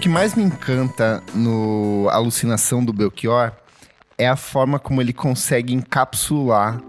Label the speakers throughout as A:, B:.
A: que mais me encanta no Alucinação do Belchior é a forma como ele consegue encapsular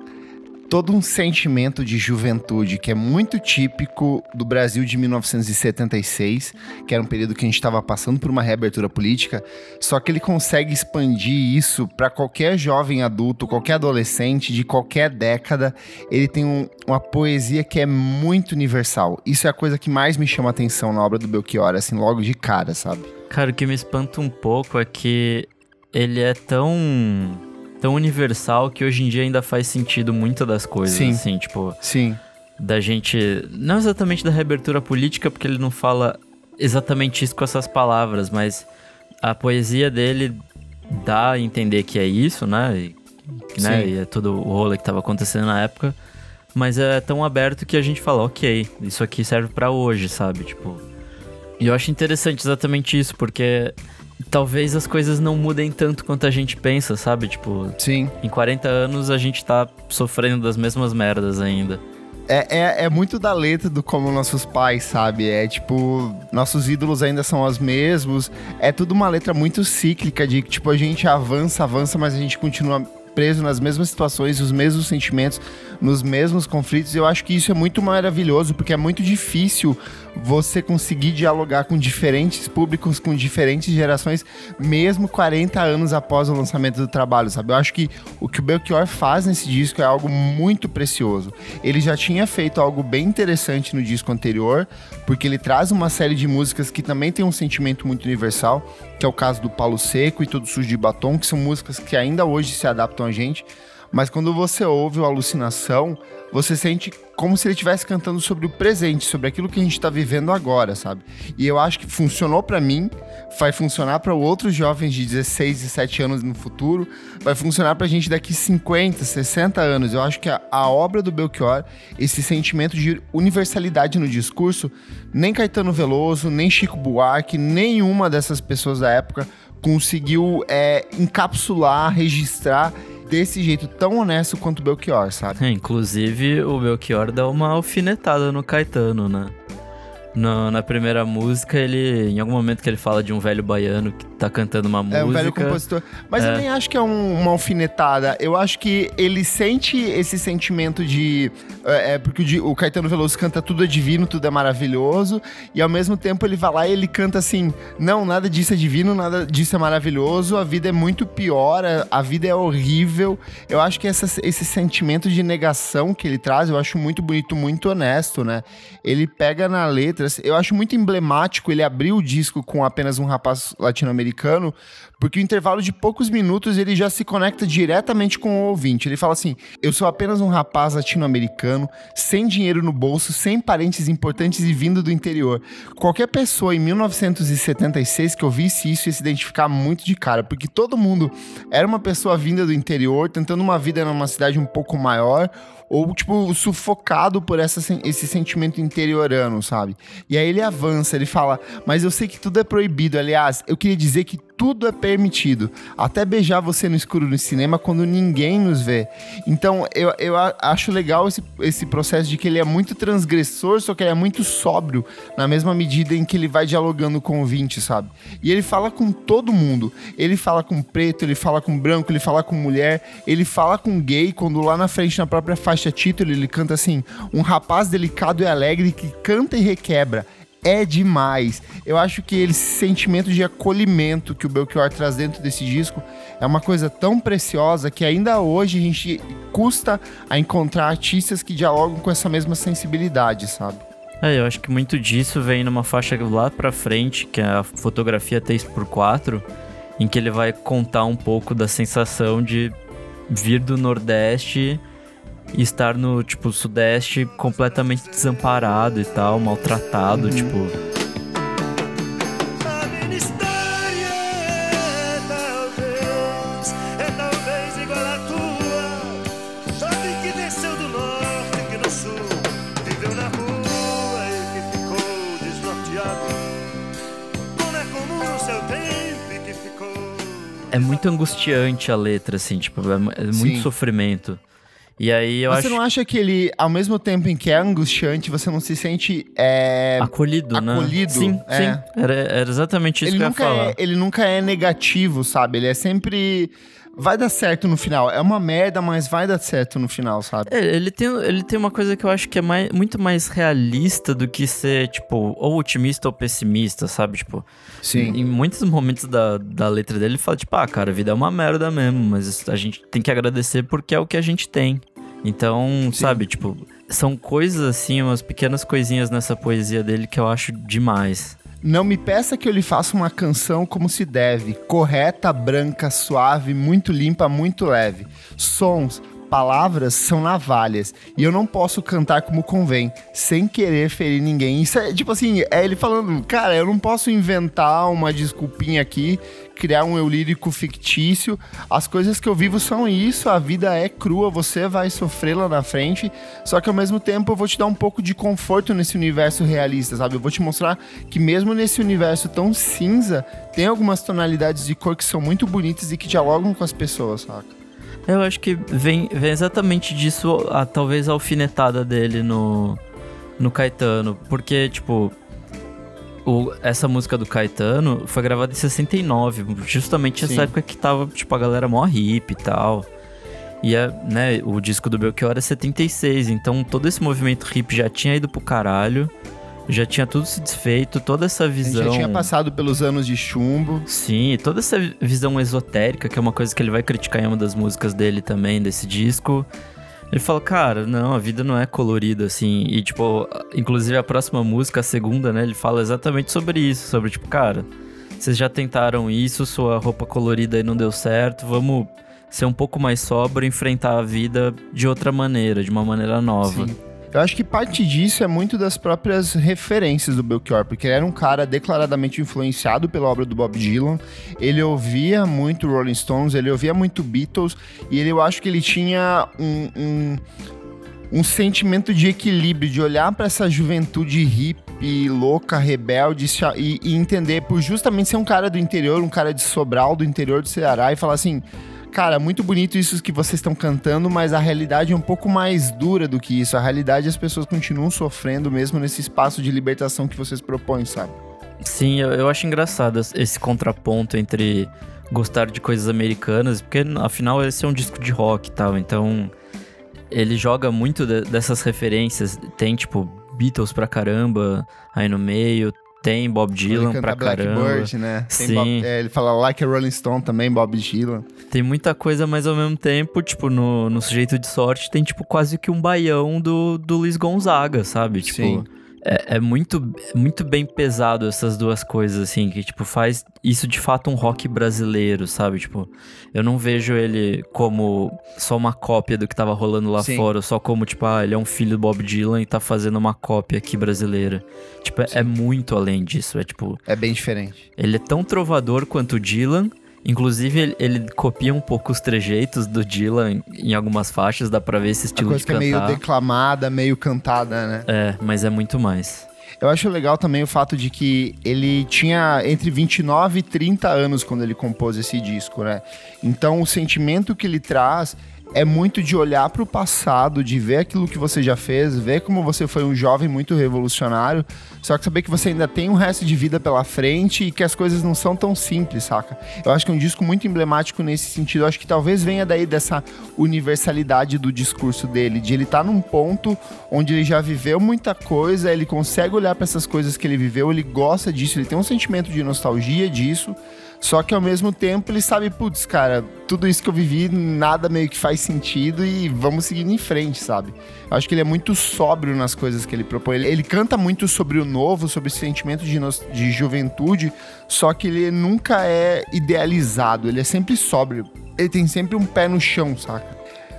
A: todo um sentimento de juventude que é muito típico do Brasil de 1976, que era um período que a gente estava passando por uma reabertura política, só que ele consegue expandir isso para qualquer jovem adulto, qualquer adolescente de qualquer década. Ele tem um, uma poesia que é muito universal. Isso é a coisa que mais me chama atenção na obra do Belchior, assim, logo de cara, sabe?
B: Cara, o que me espanta um pouco é que ele é tão tão universal que hoje em dia ainda faz sentido muitas das coisas,
A: Sim.
B: assim, tipo...
A: Sim.
B: Da gente... Não exatamente da reabertura política, porque ele não fala exatamente isso com essas palavras, mas a poesia dele dá a entender que é isso, né? E, né? e é todo o rolê que tava acontecendo na época. Mas é tão aberto que a gente fala, ok, isso aqui serve para hoje, sabe? Tipo... E eu acho interessante exatamente isso, porque talvez as coisas não mudem tanto quanto a gente pensa, sabe? Tipo,
A: Sim.
B: em 40 anos a gente tá sofrendo das mesmas merdas ainda.
A: É, é, é, muito da letra do como nossos pais, sabe? É tipo, nossos ídolos ainda são os mesmos. É tudo uma letra muito cíclica de que, tipo, a gente avança, avança, mas a gente continua preso nas mesmas situações, os mesmos sentimentos, nos mesmos conflitos. Eu acho que isso é muito maravilhoso, porque é muito difícil você conseguir dialogar com diferentes públicos, com diferentes gerações, mesmo 40 anos após o lançamento do trabalho, sabe? Eu acho que o que o Belchior faz nesse disco é algo muito precioso. Ele já tinha feito algo bem interessante no disco anterior, porque ele traz uma série de músicas que também tem um sentimento muito universal, que é o caso do Paulo Seco e Todo Sujo de Batom, que são músicas que ainda hoje se adaptam a gente. Mas quando você ouve o Alucinação, você sente como se ele estivesse cantando sobre o presente, sobre aquilo que a gente está vivendo agora, sabe? E eu acho que funcionou para mim, vai funcionar para outros jovens de 16, 17 anos no futuro, vai funcionar para a gente daqui 50, 60 anos. Eu acho que a, a obra do Belchior, esse sentimento de universalidade no discurso, nem Caetano Veloso, nem Chico Buarque, nenhuma dessas pessoas da época conseguiu é, encapsular, registrar desse jeito tão honesto quanto o Belchior, sabe?
B: É, inclusive, o Belchior dá uma alfinetada no Caetano, né? No, na primeira música, ele. Em algum momento que ele fala de um velho baiano que tá cantando uma música.
A: É um velho compositor. Mas é. eu nem acho que é um, uma alfinetada. Eu acho que ele sente esse sentimento de. É, é porque o, o, Caetano Veloso canta tudo é divino, tudo é maravilhoso. E ao mesmo tempo ele vai lá e ele canta assim: não, nada disso é divino, nada disso é maravilhoso. A vida é muito pior, a, a vida é horrível. Eu acho que essa, esse sentimento de negação que ele traz, eu acho muito bonito, muito honesto, né? Ele pega na letra letras. Eu acho muito emblemático ele abrir o disco com apenas um rapaz latino-americano, americano porque o intervalo de poucos minutos ele já se conecta diretamente com o ouvinte. Ele fala assim: Eu sou apenas um rapaz latino-americano, sem dinheiro no bolso, sem parentes importantes e vindo do interior. Qualquer pessoa em 1976 que ouvisse isso ia se identificar muito de cara, porque todo mundo era uma pessoa vinda do interior, tentando uma vida numa cidade um pouco maior ou, tipo, sufocado por essa, esse sentimento interiorano, sabe? E aí ele avança, ele fala, mas eu sei que tudo é proibido. Aliás, eu queria dizer que tudo é permitido. Até beijar você no escuro no cinema quando ninguém nos vê. Então, eu, eu acho legal esse, esse processo de que ele é muito transgressor, só que ele é muito sóbrio, na mesma medida em que ele vai dialogando com o ouvinte, sabe? E ele fala com todo mundo. Ele fala com preto, ele fala com branco, ele fala com mulher, ele fala com gay, quando lá na frente, na própria faixa título, ele canta assim: um rapaz delicado e alegre que canta e requebra é demais. Eu acho que esse sentimento de acolhimento que o Belchior traz dentro desse disco é uma coisa tão preciosa que ainda hoje a gente custa a encontrar artistas que dialogam com essa mesma sensibilidade, sabe?
B: É, eu acho que muito disso vem numa faixa lá pra frente, que é a fotografia 3x4, em que ele vai contar um pouco da sensação de vir do Nordeste e estar no, tipo, sudeste completamente desamparado e tal, maltratado, uhum. tipo. É muito angustiante a letra, assim, tipo, é, é muito Sim. sofrimento. E aí eu
A: Você
B: acho.
A: não acha que ele, ao mesmo tempo em que é angustiante, você não se sente. É...
B: Acolhido, né?
A: Acolhido,
B: Sim,
A: é.
B: sim. Era, era exatamente isso
A: Ele
B: que eu ia
A: nunca,
B: falar.
A: é, ele nunca é negativo, sabe? Ele é sempre. Vai dar certo no final. É uma merda, mas vai dar certo no final, sabe?
B: É, ele tem, ele tem uma coisa que eu acho que é mais, muito mais realista do que ser, tipo, ou otimista ou pessimista, sabe? Tipo, em muitos momentos da, da letra dele, ele fala, tipo, ah, cara, a vida é uma merda mesmo, mas a gente tem que agradecer porque é o que a gente tem. Então, sabe, tipo, são coisas assim, umas pequenas coisinhas nessa poesia dele que eu acho demais.
A: Não me peça que eu lhe faça uma canção como se deve, correta, branca, suave, muito limpa, muito leve. Sons, palavras são navalhas e eu não posso cantar como convém, sem querer ferir ninguém. Isso é tipo assim, é ele falando, cara, eu não posso inventar uma desculpinha aqui, criar um eu lírico fictício. As coisas que eu vivo são isso, a vida é crua, você vai sofrer lá na frente, só que ao mesmo tempo eu vou te dar um pouco de conforto nesse universo realista, sabe? Eu vou te mostrar que mesmo nesse universo tão cinza, tem algumas tonalidades de cor que são muito bonitas e que dialogam com as pessoas, saca?
B: Eu acho que vem, vem exatamente disso, a, talvez a alfinetada dele no, no Caetano. Porque, tipo, o, essa música do Caetano foi gravada em 69, justamente nessa época que tava, tipo, a galera mó hippie e tal. E é, né, o disco do Belchior é 76, então todo esse movimento hippie já tinha ido pro caralho, já tinha tudo se desfeito, toda essa visão.
A: já tinha passado pelos anos de chumbo.
B: Sim, toda essa visão esotérica, que é uma coisa que ele vai criticar em uma das músicas dele também, desse disco. Ele fala, cara, não, a vida não é colorida assim. E, tipo, inclusive a próxima música, a segunda, né, ele fala exatamente sobre isso. Sobre, tipo, cara, vocês já tentaram isso, sua roupa colorida aí não deu certo, vamos ser um pouco mais sóbrio e enfrentar a vida de outra maneira, de uma maneira nova.
A: Sim. Eu acho que parte disso é muito das próprias referências do Belchior, porque ele era um cara declaradamente influenciado pela obra do Bob Dylan. Ele ouvia muito Rolling Stones, ele ouvia muito Beatles, e ele, eu acho que ele tinha um, um, um sentimento de equilíbrio, de olhar para essa juventude hippie, louca, rebelde, e, e entender, por justamente ser um cara do interior, um cara de Sobral, do interior do Ceará, e falar assim. Cara, muito bonito isso que vocês estão cantando, mas a realidade é um pouco mais dura do que isso. A realidade as pessoas continuam sofrendo mesmo nesse espaço de libertação que vocês propõem, sabe?
B: Sim, eu, eu acho engraçado esse contraponto entre gostar de coisas americanas, porque afinal esse é um disco de rock e tal, então ele joga muito de- dessas referências. Tem, tipo, Beatles pra caramba aí no meio, tem Bob Dylan pra caramba.
A: Blackbird, né? Tem
B: Sim.
A: Bob- é, ele fala Like a Rolling Stone também, Bob Dylan.
B: Tem muita coisa, mas ao mesmo tempo, tipo, no, no Sujeito de Sorte tem, tipo, quase que um baião do, do Luiz Gonzaga, sabe? Tipo,
A: Sim.
B: É, é muito, muito bem pesado essas duas coisas, assim, que, tipo, faz isso de fato um rock brasileiro, sabe? Tipo, eu não vejo ele como só uma cópia do que tava rolando lá
A: Sim.
B: fora, só como, tipo, ah, ele é um filho do Bob Dylan e tá fazendo uma cópia aqui brasileira. Tipo, é, é muito além disso. É tipo,
A: É bem diferente.
B: ele é tão trovador quanto o Dylan. Inclusive, ele, ele copia um pouco os trejeitos do Dylan em algumas faixas, dá pra ver esse
A: A
B: estilo
A: coisa
B: de
A: que é meio
B: cantar.
A: declamada, meio cantada, né?
B: É, mas é muito mais.
A: Eu acho legal também o fato de que ele tinha entre 29 e 30 anos quando ele compôs esse disco, né? Então o sentimento que ele traz é muito de olhar para o passado, de ver aquilo que você já fez, ver como você foi um jovem muito revolucionário, só que saber que você ainda tem um resto de vida pela frente e que as coisas não são tão simples, saca? Eu acho que é um disco muito emblemático nesse sentido. Eu acho que talvez venha daí dessa universalidade do discurso dele, de ele estar num ponto onde ele já viveu muita coisa, ele consegue olhar para essas coisas que ele viveu, ele gosta disso, ele tem um sentimento de nostalgia disso. Só que ao mesmo tempo ele sabe, putz, cara, tudo isso que eu vivi, nada meio que faz sentido e vamos seguindo em frente, sabe? Eu acho que ele é muito sóbrio nas coisas que ele propõe. Ele, ele canta muito sobre o novo, sobre esse sentimento de, de juventude, só que ele nunca é idealizado, ele é sempre sóbrio. Ele tem sempre um pé no chão, saca?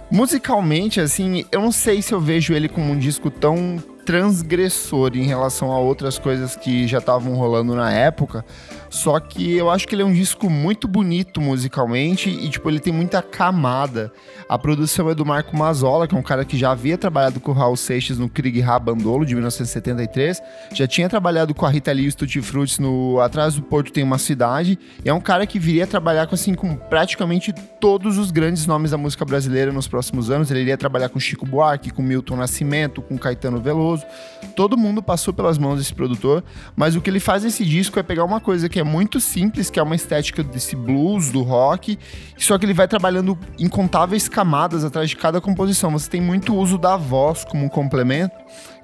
A: Musicalmente, assim, eu não sei se eu vejo ele como um disco tão transgressor em relação a outras coisas que já estavam rolando na época. Só que eu acho que ele é um disco muito bonito musicalmente e, tipo, ele tem muita camada. A produção é do Marco Mazzola, que é um cara que já havia trabalhado com o Raul Seixas no Krieg Rabandolo, de 1973. Já tinha trabalhado com a Rita Lee e no Atrás do Porto Tem Uma Cidade. E é um cara que viria trabalhar com, assim, com praticamente todos os grandes nomes da música brasileira nos próximos anos. Ele iria trabalhar com Chico Buarque, com Milton Nascimento, com Caetano Veloso. Todo mundo passou pelas mãos desse produtor, mas o que ele faz nesse disco é pegar uma coisa que é muito simples, que é uma estética desse blues, do rock, só que ele vai trabalhando incontáveis camadas atrás de cada composição. Você tem muito uso da voz como um complemento.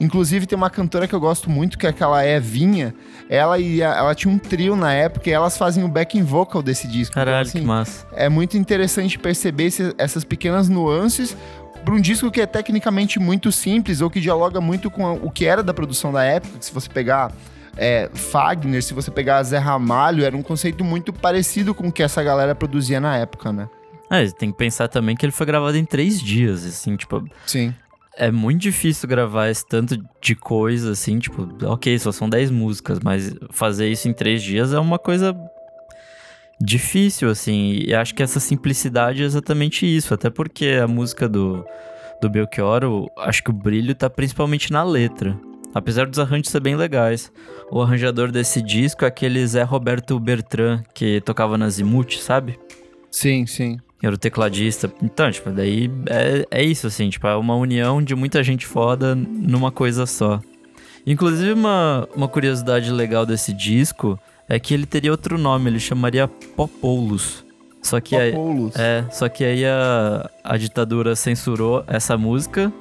A: Inclusive tem uma cantora que eu gosto muito, que é aquela Evinha. Ela e a, ela tinha um trio na época e elas fazem o backing vocal desse disco.
B: Então, Caralho, então, assim, que massa.
A: É muito interessante perceber esse, essas pequenas nuances para um disco que é tecnicamente muito simples ou que dialoga muito com o que era da produção da época. Se você pegar é, Fagner, se você pegar Zé Ramalho, era um conceito muito parecido com o que essa galera produzia na época, né?
B: É, tem que pensar também que ele foi gravado em três dias, assim, tipo.
A: Sim.
B: É muito difícil gravar esse tanto de coisa, assim, tipo, ok, só são dez músicas, mas fazer isso em três dias é uma coisa difícil, assim. E acho que essa simplicidade é exatamente isso, até porque a música do, do Belchior, acho que o brilho tá principalmente na letra. Apesar dos arranjos ser bem legais. O arranjador desse disco é aquele Zé Roberto Bertrand, que tocava na Zimuth, sabe?
A: Sim, sim.
B: Era o tecladista. Então, tipo, daí é, é isso, assim, tipo, é uma união de muita gente foda numa coisa só. Inclusive, uma, uma curiosidade legal desse disco é que ele teria outro nome, ele chamaria Popoulos. Só que
A: Popoulos.
B: aí, é, só que aí a, a ditadura censurou essa música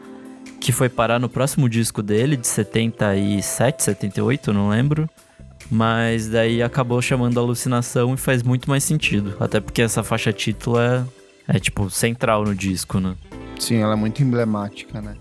B: que foi parar no próximo disco dele, de 77, 78, não lembro. Mas daí acabou chamando alucinação e faz muito mais sentido. Até porque essa faixa título é, é tipo, central no disco, né?
A: Sim, ela é muito emblemática, né?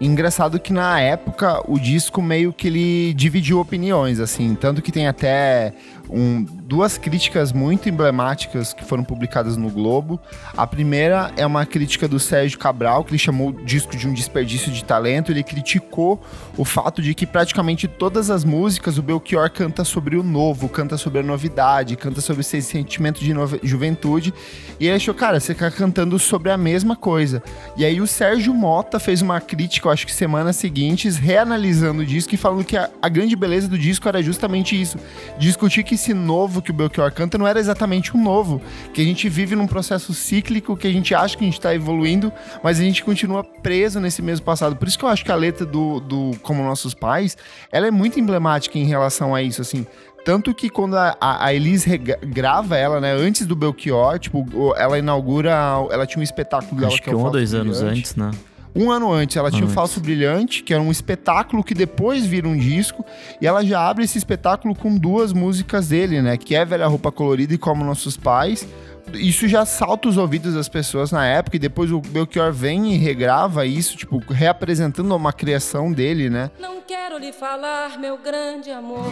A: Engraçado que na época o disco meio que ele dividiu opiniões, assim, tanto que tem até um, duas críticas muito emblemáticas que foram publicadas no Globo. A primeira é uma crítica do Sérgio Cabral, que ele chamou o disco de um desperdício de talento. Ele criticou o fato de que praticamente todas as músicas o Belchior canta sobre o novo, canta sobre a novidade, canta sobre esse sentimento de juventude. E ele achou, cara, você tá cantando sobre a mesma coisa. E aí o Sérgio Mota fez uma crítica acho que semanas seguintes, reanalisando o disco e falando que a, a grande beleza do disco era justamente isso. Discutir que esse novo que o Belchior canta não era exatamente um novo. Que a gente vive num processo cíclico, que a gente acha que a gente está evoluindo, mas a gente continua preso nesse mesmo passado. Por isso que eu acho que a letra do, do Como Nossos Pais, ela é muito emblemática em relação a isso, assim. Tanto que quando a, a Elise grava ela, né, antes do Belchior, tipo, ela inaugura. Ela tinha um espetáculo dela
B: Acho
A: que,
B: é
A: um
B: ou dois anos antes, né?
A: Um ano antes, ela tinha o Falso Brilhante, que era um espetáculo que depois vira um disco, e ela já abre esse espetáculo com duas músicas dele, né? Que é Velha Roupa Colorida e Como Nossos Pais. Isso já salta os ouvidos das pessoas na época, e depois o Belchior vem e regrava isso, tipo, reapresentando uma criação dele, né?
C: Não quero lhe falar, meu grande amor,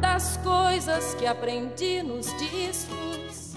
C: das coisas que aprendi nos discos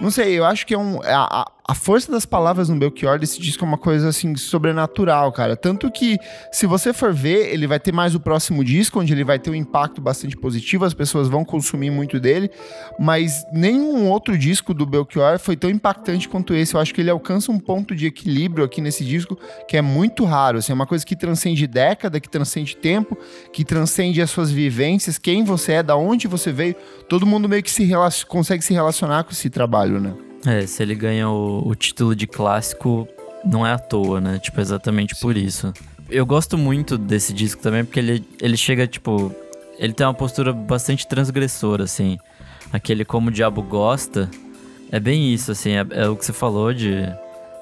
A: Não sei, eu acho que é um. A, a força das palavras no Belchior desse disco é uma coisa assim sobrenatural, cara. Tanto que, se você for ver, ele vai ter mais o próximo disco, onde ele vai ter um impacto bastante positivo, as pessoas vão consumir muito dele, mas nenhum outro disco do Belchior foi tão impactante quanto esse. Eu acho que ele alcança um ponto de equilíbrio aqui nesse disco que é muito raro. Assim, é uma coisa que transcende década, que transcende tempo, que transcende as suas vivências, quem você é, da onde você veio. Todo mundo meio que se consegue se relacionar com esse trabalho, né?
B: É, se ele ganha o, o título de clássico, não é à toa, né? Tipo, exatamente Sim. por isso. Eu gosto muito desse disco também, porque ele, ele chega, tipo. Ele tem uma postura bastante transgressora, assim. Aquele como o diabo gosta. É bem isso, assim. É, é o que você falou de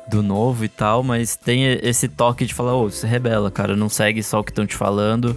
B: do novo e tal, mas tem esse toque de falar, ô, oh, você rebela, cara, não segue só o que estão te falando,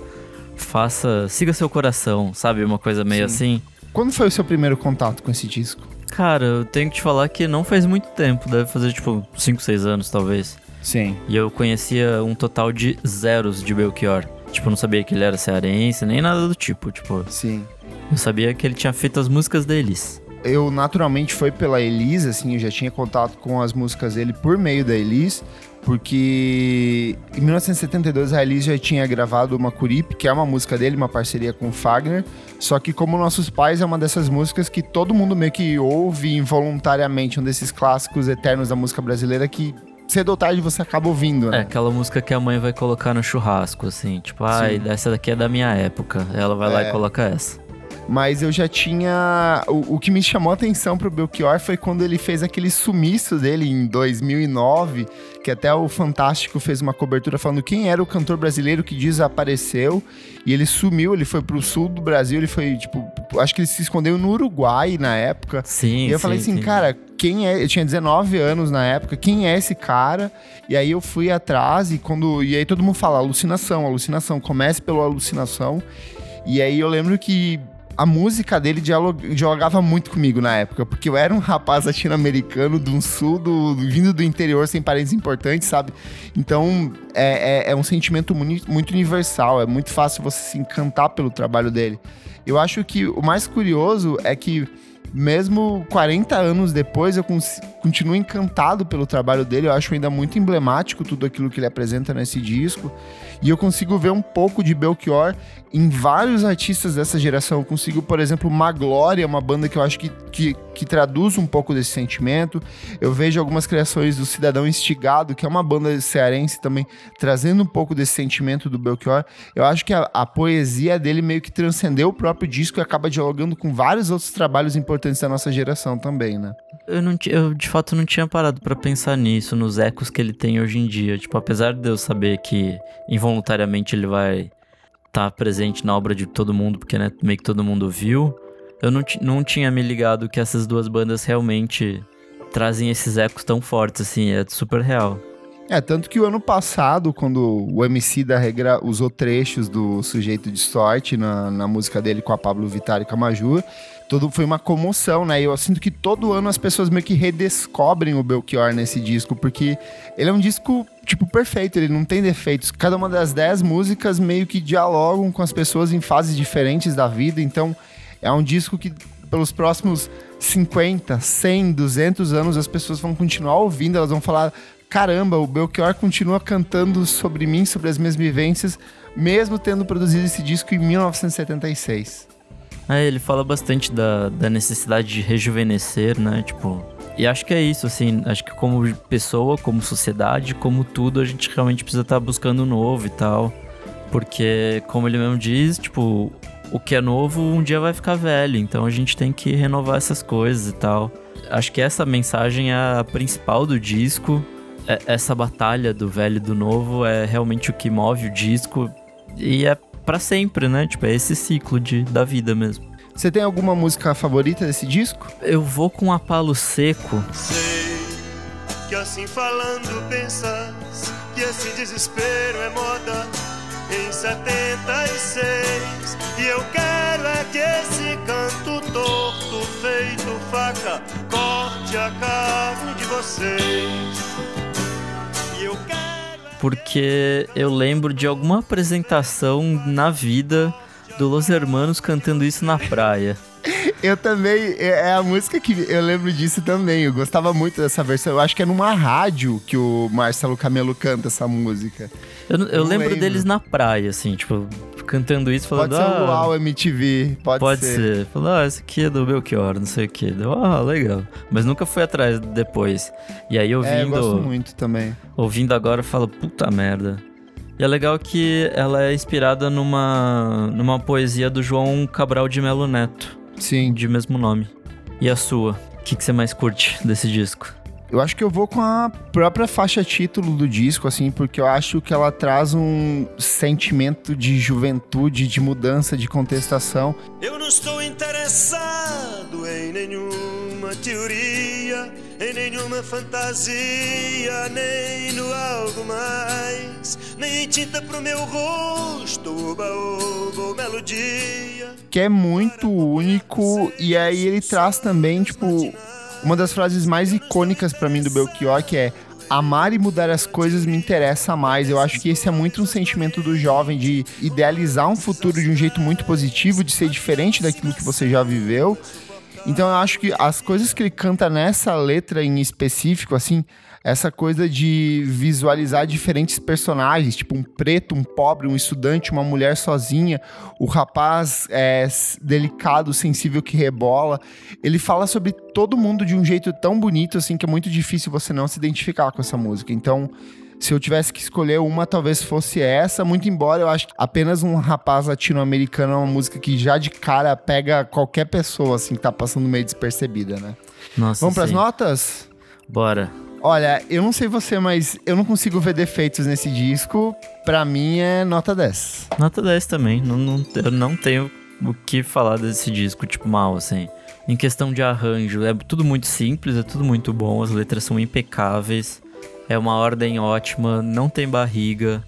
B: faça, siga seu coração, sabe? Uma coisa meio
A: Sim.
B: assim.
A: Quando foi o seu primeiro contato com esse disco?
B: Cara, eu tenho que te falar que não faz muito tempo, deve fazer tipo 5, 6 anos talvez.
A: Sim.
B: E eu conhecia um total de zeros de Belchior. Tipo, não sabia que ele era cearense, nem nada do tipo. Tipo,
A: Sim.
B: eu sabia que ele tinha feito as músicas deles.
A: Eu naturalmente foi pela Elis, assim, eu já tinha contato com as músicas dele por meio da Elis, porque em 1972 a Elis já tinha gravado uma Curip, que é uma música dele, uma parceria com o Fagner, só que como Nossos Pais é uma dessas músicas que todo mundo meio que ouve involuntariamente, um desses clássicos eternos da música brasileira que cedo ou tarde você acaba ouvindo,
B: É,
A: né?
B: aquela música que a mãe vai colocar no churrasco, assim. Tipo, ai,
A: Sim.
B: essa daqui é da minha época. Ela vai lá
A: É.
B: e coloca essa.
A: Mas eu já tinha. O, o que me chamou a atenção pro Belchior foi quando ele fez aquele sumiço dele em 2009, que até o Fantástico fez uma cobertura falando quem era o cantor brasileiro que desapareceu. E ele sumiu, ele foi pro sul do Brasil, ele foi, tipo, acho que ele se escondeu no Uruguai na época.
B: Sim,
A: E eu
B: sim,
A: falei assim,
B: sim.
A: cara, quem é? Eu tinha 19 anos na época, quem é esse cara? E aí eu fui atrás e quando. E aí todo mundo fala alucinação, alucinação, comece pela alucinação. E aí eu lembro que a música dele dialog- dialogava muito comigo na época, porque eu era um rapaz latino-americano do sul, do, vindo do interior sem parentes importantes, sabe? Então é, é- é um sentimento muito universal, é muito fácil você se encantar pelo trabalho dele. Eu acho que o mais curioso é que mesmo 40 anos depois, eu continuo encantado pelo trabalho dele. Eu acho ainda muito emblemático tudo aquilo que ele apresenta nesse disco. E eu consigo ver um pouco de Belchior em vários artistas dessa geração. Eu consigo, por exemplo, Maglória, uma banda que eu acho que, que, que traduz um pouco desse sentimento. Eu vejo algumas criações do Cidadão Instigado, que é uma banda cearense também, trazendo um pouco desse sentimento do Belchior. Eu acho que a, a poesia dele meio que transcendeu o próprio disco e acaba dialogando com vários outros trabalhos importantes da nossa geração também, né?
B: Eu, não, eu de fato não tinha parado pra pensar nisso, nos ecos que ele tem hoje em dia. Tipo, apesar de eu saber que involuntariamente ele vai estar presente na obra de todo mundo, porque né, meio que todo mundo viu, eu não, não tinha me ligado que essas duas bandas realmente trazem esses ecos tão fortes, assim, é super real.
A: É, tanto que o ano passado, quando o MC da Regra usou trechos do Sujeito de Sorte na, na música dele com a Pablo Vittar e Majur, todo, foi uma comoção, né? E eu sinto que todo ano as pessoas meio que redescobrem o Belchior nesse disco, porque ele é um disco, tipo, perfeito, ele não tem defeitos. Cada uma das dez músicas meio que dialogam com as pessoas em fases diferentes da vida, então é um disco que pelos próximos 50, 100, 200 anos as pessoas vão continuar ouvindo, elas vão falar caramba, o Belchior continua cantando sobre mim, sobre as minhas vivências, mesmo tendo produzido esse disco em 1976.
B: É, ele fala bastante da, da necessidade de rejuvenescer, né? Tipo. E acho que é isso, assim. Acho que como pessoa, como sociedade, como tudo, a gente realmente precisa estar buscando o novo e tal. Porque, como ele mesmo diz, tipo, o que é novo um dia vai ficar velho. Então a gente tem que renovar essas coisas e tal. Acho que essa mensagem é a principal do disco. É- Essa batalha do velho e do novo é realmente o que move o disco. E é pra sempre, né? Tipo, é esse ciclo de, da vida mesmo.
A: Você tem alguma música favorita desse disco?
B: Eu vou com a Palo Seco.
D: Sei que assim falando pensas que esse desespero é moda em 76 e eu quero é que esse canto torto feito faca corte a carne de vocês e eu quero é
B: Porque eu lembro de alguma apresentação na vida do Los Hermanos cantando isso na praia.
A: Eu também, é é a música que eu lembro disso também. Eu gostava muito dessa versão. Eu acho que é numa rádio que o Marcelo Camelo canta essa música.
B: Eu, eu lembro
A: lembro.
B: deles na praia, assim, tipo, cantando isso, falando.
A: Pode ser o
B: ah,
A: Luau MTV, pode,
B: Pode
A: ser.
B: ser. Falou, ah, esse aqui é do Belchior, não sei o que. Deu, ah, legal. Mas nunca fui atrás depois. E aí
A: É, eu
B: ouvindo,
A: gosto muito também.
B: ouvindo agora, eu falo, puta merda. E é legal que ela é inspirada numa, numa poesia do João Cabral de Melo Neto,
A: Sim.
B: de mesmo nome. E a sua? O que, que você mais curte desse disco?
A: Eu acho que eu vou com a própria faixa título do disco, assim, porque eu acho que ela traz um sentimento de juventude, de mudança, de contestação.
D: Eu não estou interessado em nenhuma teoria em nenhuma fantasia, nem no algo mais, nem em tinta pro meu rosto, oba, oba, melodia.
A: Que é muito único, e aí ele traz também, tipo, uma das frases mais icônicas para mim do Belchior, que é amar e mudar as coisas me interessa mais. Eu acho que esse é muito um sentimento do jovem de idealizar um futuro de um jeito muito positivo, de ser diferente daquilo que você já viveu. Então eu acho que as coisas que ele canta nessa letra em específico, assim, essa coisa de visualizar diferentes personagens, tipo um preto, um pobre, um estudante, uma mulher sozinha, o rapaz é, delicado, sensível que rebola. Ele fala sobre todo mundo de um jeito tão bonito assim que é muito difícil você não se identificar com essa música. Então, se eu tivesse que escolher uma, talvez fosse essa, muito embora eu acho que apenas um rapaz latino-americano é uma música que já de cara pega qualquer pessoa assim que tá passando meio despercebida, né?
B: Nossa,
A: Vamos pras
B: sim.
A: notas?
B: Bora.
A: Olha, eu não sei você, mas eu não consigo ver defeitos nesse disco. Pra mim é nota 10.
B: Nota 10 também. Não, não, eu não tenho o que falar desse disco, tipo, mal, assim. Em questão de arranjo, é tudo muito simples, é tudo muito bom, as letras são impecáveis, é uma ordem ótima, não tem barriga,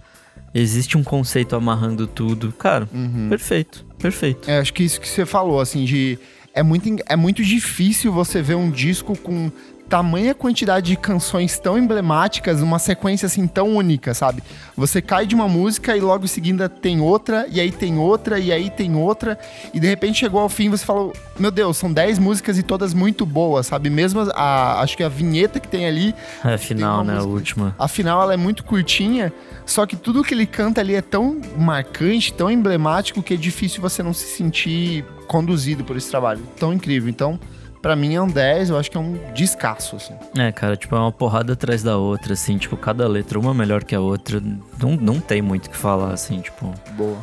B: existe um conceito amarrando tudo. Cara, perfeito, perfeito.
A: É, acho que isso que você falou, assim, de. É muito, é muito difícil você ver um disco com tamanha quantidade de canções tão emblemáticas, uma sequência assim tão única, sabe? Você cai de uma música e logo em seguida tem outra, e aí tem outra, e aí tem outra, e de repente chegou ao fim e você falou: Meu Deus, são 10 músicas e todas muito boas, sabe? Mesmo a, acho que a vinheta que tem ali,
B: É, final,
A: uma
B: né? A
A: música-
B: última.
A: afinal ela é muito curtinha, só que tudo que ele canta ali é tão marcante, tão emblemático, que é difícil você não se sentir conduzido por esse trabalho. Tão incrível. Então, pra mim é um 10, eu acho que é um descasso, assim.
B: É, cara, tipo, é uma porrada atrás da outra, assim, tipo, cada letra uma melhor que a outra. Não, não tem muito o que falar, assim, tipo.
A: Boa.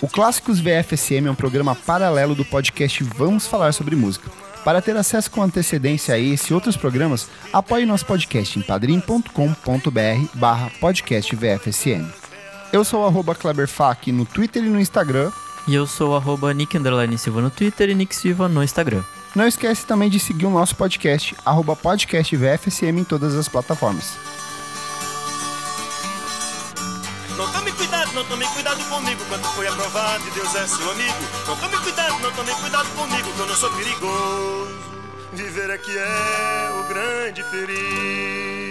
A: O Clássicos VFSM é um programa paralelo do podcast Vamos Falar Sobre Música. Para ter acesso com antecedência a esse e outros programas, apoie nosso podcast em padrim.com.br barra podcast VFSM. Eu sou o arroba KleberFac no Twitter e no Instagram.
B: E eu sou arroba Nick Underline Silva no Twitter e Nick Silva no Instagram.
A: Não esquece também de seguir o nosso podcast, arroba podcast VFSM em todas as plataformas.
D: Não tome cuidado, não tome cuidado comigo quando foi aprovado e Deus é seu amigo. Não tome cuidado, não tome cuidado comigo que eu não sou perigoso. Viver aqui é o grande perigo.